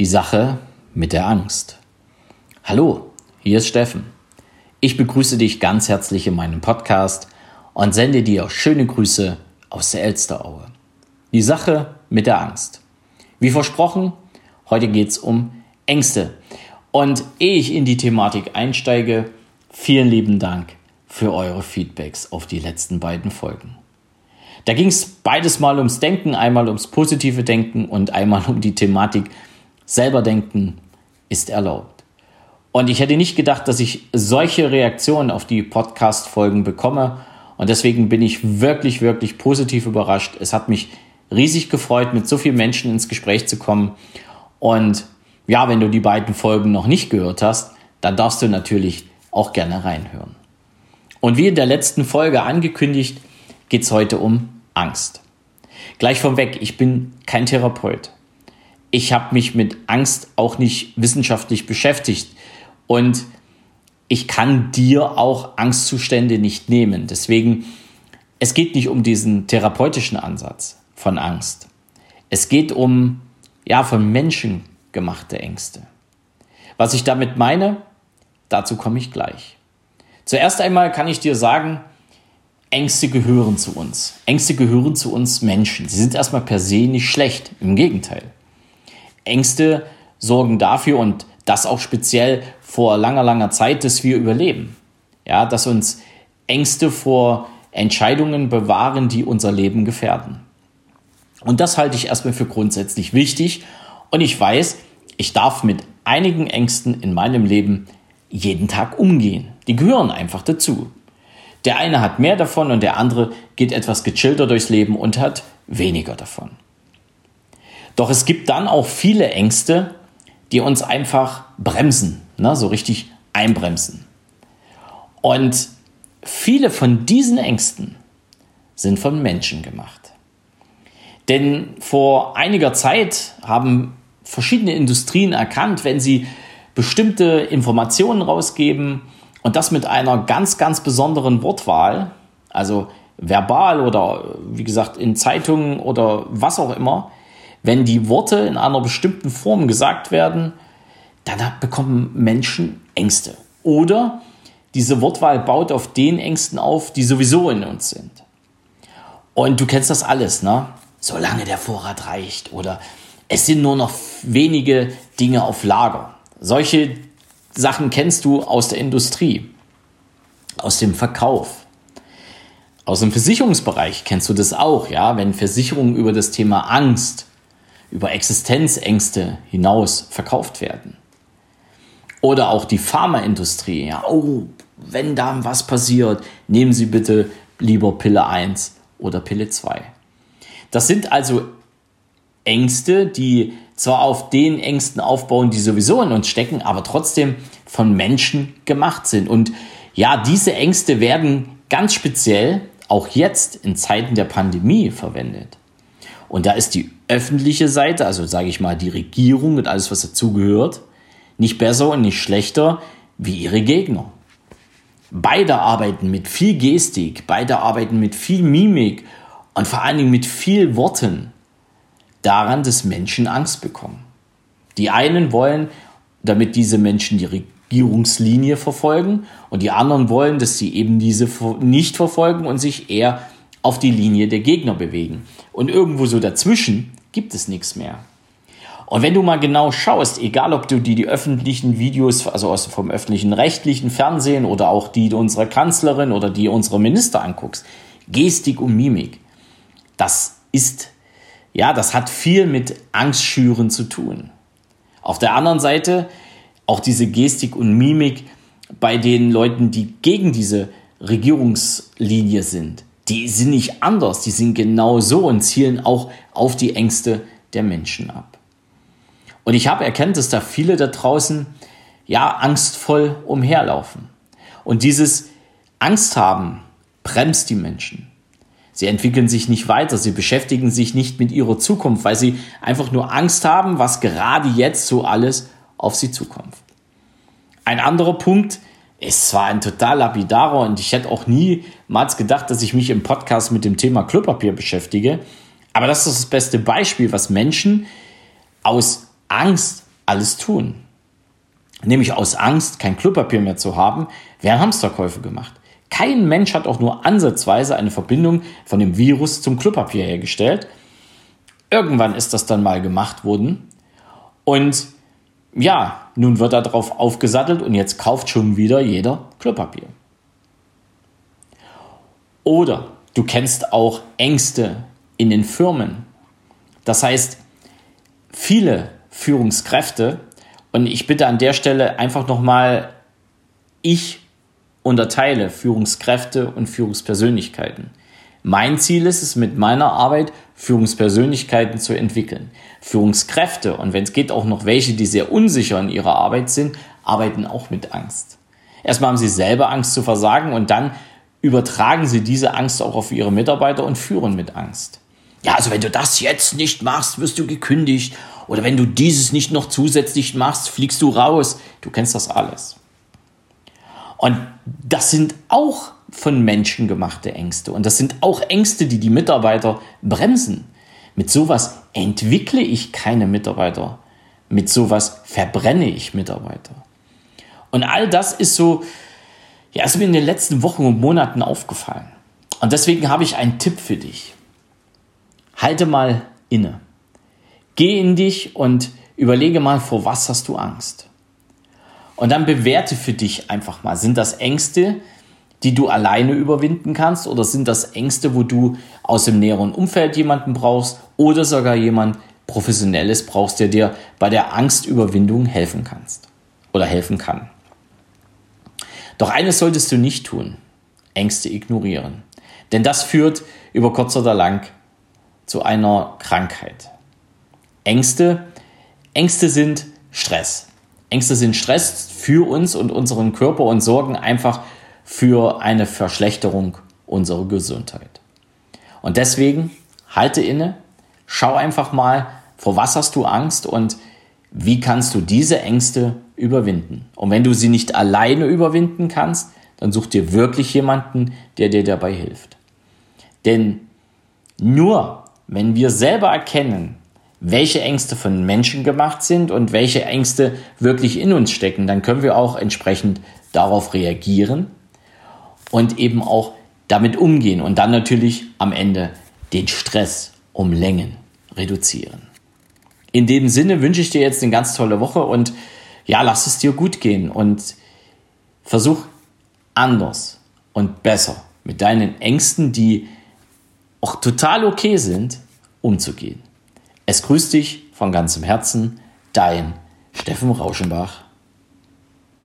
Die Sache mit der Angst. Hallo, hier ist Steffen. Ich begrüße dich ganz herzlich in meinem Podcast und sende dir schöne Grüße aus der Elsteraue. Die Sache mit der Angst. Wie versprochen, heute geht es um Ängste. Und ehe ich in die Thematik einsteige, vielen lieben Dank für eure Feedbacks auf die letzten beiden Folgen. Da ging es beides mal ums Denken, einmal ums positive Denken und einmal um die Thematik selber denken ist erlaubt. Und ich hätte nicht gedacht, dass ich solche Reaktionen auf die Podcast-Folgen bekomme. Und deswegen bin ich wirklich, wirklich positiv überrascht. Es hat mich riesig gefreut, mit so vielen Menschen ins Gespräch zu kommen. Und ja, wenn du die beiden Folgen noch nicht gehört hast, dann darfst du natürlich auch gerne reinhören. Und wie in der letzten Folge angekündigt, geht es heute um Angst. Gleich vorweg, ich bin kein Therapeut ich habe mich mit Angst auch nicht wissenschaftlich beschäftigt. Und ich kann dir auch Angstzustände nicht nehmen. Deswegen, es geht nicht um diesen therapeutischen Ansatz von Angst. Es geht um, ja, von Menschen gemachte Ängste. Was ich damit meine, dazu komme ich gleich. Zuerst einmal kann ich dir sagen, Ängste gehören zu uns. Ängste gehören zu uns Menschen. Sie sind erstmal per se nicht schlecht. Im Gegenteil. Ängste sorgen dafür und das auch speziell vor langer, langer Zeit, dass wir überleben. Ja, dass uns Ängste vor Entscheidungen bewahren, die unser Leben gefährden. Und das halte ich erstmal für grundsätzlich wichtig. Und ich weiß, ich darf mit einigen Ängsten in meinem Leben jeden Tag umgehen. Die gehören einfach dazu. Der eine hat mehr davon und der andere geht etwas gechillter durchs Leben und hat weniger davon. Doch es gibt dann auch viele Ängste, die uns einfach bremsen, ne, so richtig einbremsen. Und viele von diesen Ängsten sind von Menschen gemacht. Denn vor einiger Zeit haben verschiedene Industrien erkannt, wenn sie bestimmte Informationen rausgeben und das mit einer ganz, ganz besonderen Wortwahl, also verbal oder wie gesagt in Zeitungen oder was auch immer, wenn die Worte in einer bestimmten Form gesagt werden, dann bekommen Menschen Ängste. Oder diese Wortwahl baut auf den Ängsten auf, die sowieso in uns sind. Und du kennst das alles, ne? Solange der Vorrat reicht oder es sind nur noch wenige Dinge auf Lager. Solche Sachen kennst du aus der Industrie, aus dem Verkauf. Aus dem Versicherungsbereich kennst du das auch, ja, wenn Versicherungen über das Thema Angst über Existenzängste hinaus verkauft werden. Oder auch die Pharmaindustrie. Ja, oh, wenn da was passiert, nehmen Sie bitte lieber Pille 1 oder Pille 2. Das sind also Ängste, die zwar auf den Ängsten aufbauen, die sowieso in uns stecken, aber trotzdem von Menschen gemacht sind. Und ja, diese Ängste werden ganz speziell auch jetzt in Zeiten der Pandemie verwendet. Und da ist die öffentliche Seite, also sage ich mal die Regierung und alles, was dazugehört, nicht besser und nicht schlechter wie ihre Gegner. Beide arbeiten mit viel Gestik, beide arbeiten mit viel Mimik und vor allen Dingen mit viel Worten daran, dass Menschen Angst bekommen. Die einen wollen, damit diese Menschen die Regierungslinie verfolgen und die anderen wollen, dass sie eben diese nicht verfolgen und sich eher auf die Linie der Gegner bewegen. Und irgendwo so dazwischen gibt es nichts mehr. Und wenn du mal genau schaust, egal ob du die, die öffentlichen Videos, also aus, vom öffentlichen rechtlichen Fernsehen oder auch die unserer Kanzlerin oder die unserer Minister anguckst, Gestik und Mimik, das ist, ja, das hat viel mit Angstschüren zu tun. Auf der anderen Seite auch diese Gestik und Mimik bei den Leuten, die gegen diese Regierungslinie sind die sind nicht anders, die sind genau so und zielen auch auf die Ängste der Menschen ab. Und ich habe erkannt, dass da viele da draußen ja angstvoll umherlaufen. Und dieses Angst haben bremst die Menschen. Sie entwickeln sich nicht weiter, sie beschäftigen sich nicht mit ihrer Zukunft, weil sie einfach nur Angst haben, was gerade jetzt so alles auf sie zukommt. Ein anderer Punkt, ist zwar ein total lapidarer und ich hätte auch niemals gedacht, dass ich mich im Podcast mit dem Thema Klopapier beschäftige. Aber das ist das beste Beispiel, was Menschen aus Angst alles tun. Nämlich aus Angst, kein Klopapier mehr zu haben, werden Hamsterkäufe gemacht. Kein Mensch hat auch nur ansatzweise eine Verbindung von dem Virus zum Klopapier hergestellt. Irgendwann ist das dann mal gemacht worden. Und ja, nun wird darauf aufgesattelt und jetzt kauft schon wieder jeder Klopapier. Oder du kennst auch Ängste in den Firmen. Das heißt, viele Führungskräfte, und ich bitte an der Stelle einfach nochmal, ich unterteile Führungskräfte und Führungspersönlichkeiten. Mein Ziel ist es, mit meiner Arbeit Führungspersönlichkeiten zu entwickeln. Führungskräfte, und wenn es geht auch noch welche, die sehr unsicher in ihrer Arbeit sind, arbeiten auch mit Angst. Erstmal haben sie selber Angst zu versagen und dann übertragen sie diese Angst auch auf ihre Mitarbeiter und führen mit Angst. Ja, also wenn du das jetzt nicht machst, wirst du gekündigt. Oder wenn du dieses nicht noch zusätzlich machst, fliegst du raus. Du kennst das alles. Und das sind auch von Menschen gemachte Ängste. Und das sind auch Ängste, die die Mitarbeiter bremsen. Mit sowas entwickle ich keine Mitarbeiter. Mit sowas verbrenne ich Mitarbeiter. Und all das ist so, ja, ist mir in den letzten Wochen und Monaten aufgefallen. Und deswegen habe ich einen Tipp für dich. Halte mal inne. Geh in dich und überlege mal, vor was hast du Angst? Und dann bewerte für dich einfach mal, sind das Ängste, die du alleine überwinden kannst oder sind das Ängste, wo du aus dem näheren Umfeld jemanden brauchst oder sogar jemand Professionelles brauchst, der dir bei der Angstüberwindung helfen kannst oder helfen kann. Doch eines solltest du nicht tun, Ängste ignorieren. Denn das führt über kurz oder lang zu einer Krankheit. Ängste, Ängste sind Stress. Ängste sind Stress für uns und unseren Körper und sorgen einfach für eine Verschlechterung unserer Gesundheit. Und deswegen halte inne, schau einfach mal, vor was hast du Angst und wie kannst du diese Ängste überwinden. Und wenn du sie nicht alleine überwinden kannst, dann such dir wirklich jemanden, der dir dabei hilft. Denn nur wenn wir selber erkennen, welche Ängste von Menschen gemacht sind und welche Ängste wirklich in uns stecken, dann können wir auch entsprechend darauf reagieren und eben auch damit umgehen und dann natürlich am Ende den Stress um Längen reduzieren. In dem Sinne wünsche ich dir jetzt eine ganz tolle Woche und ja, lass es dir gut gehen und versuch anders und besser mit deinen Ängsten, die auch total okay sind, umzugehen. Es grüßt dich von ganzem Herzen, dein Steffen Rauschenbach.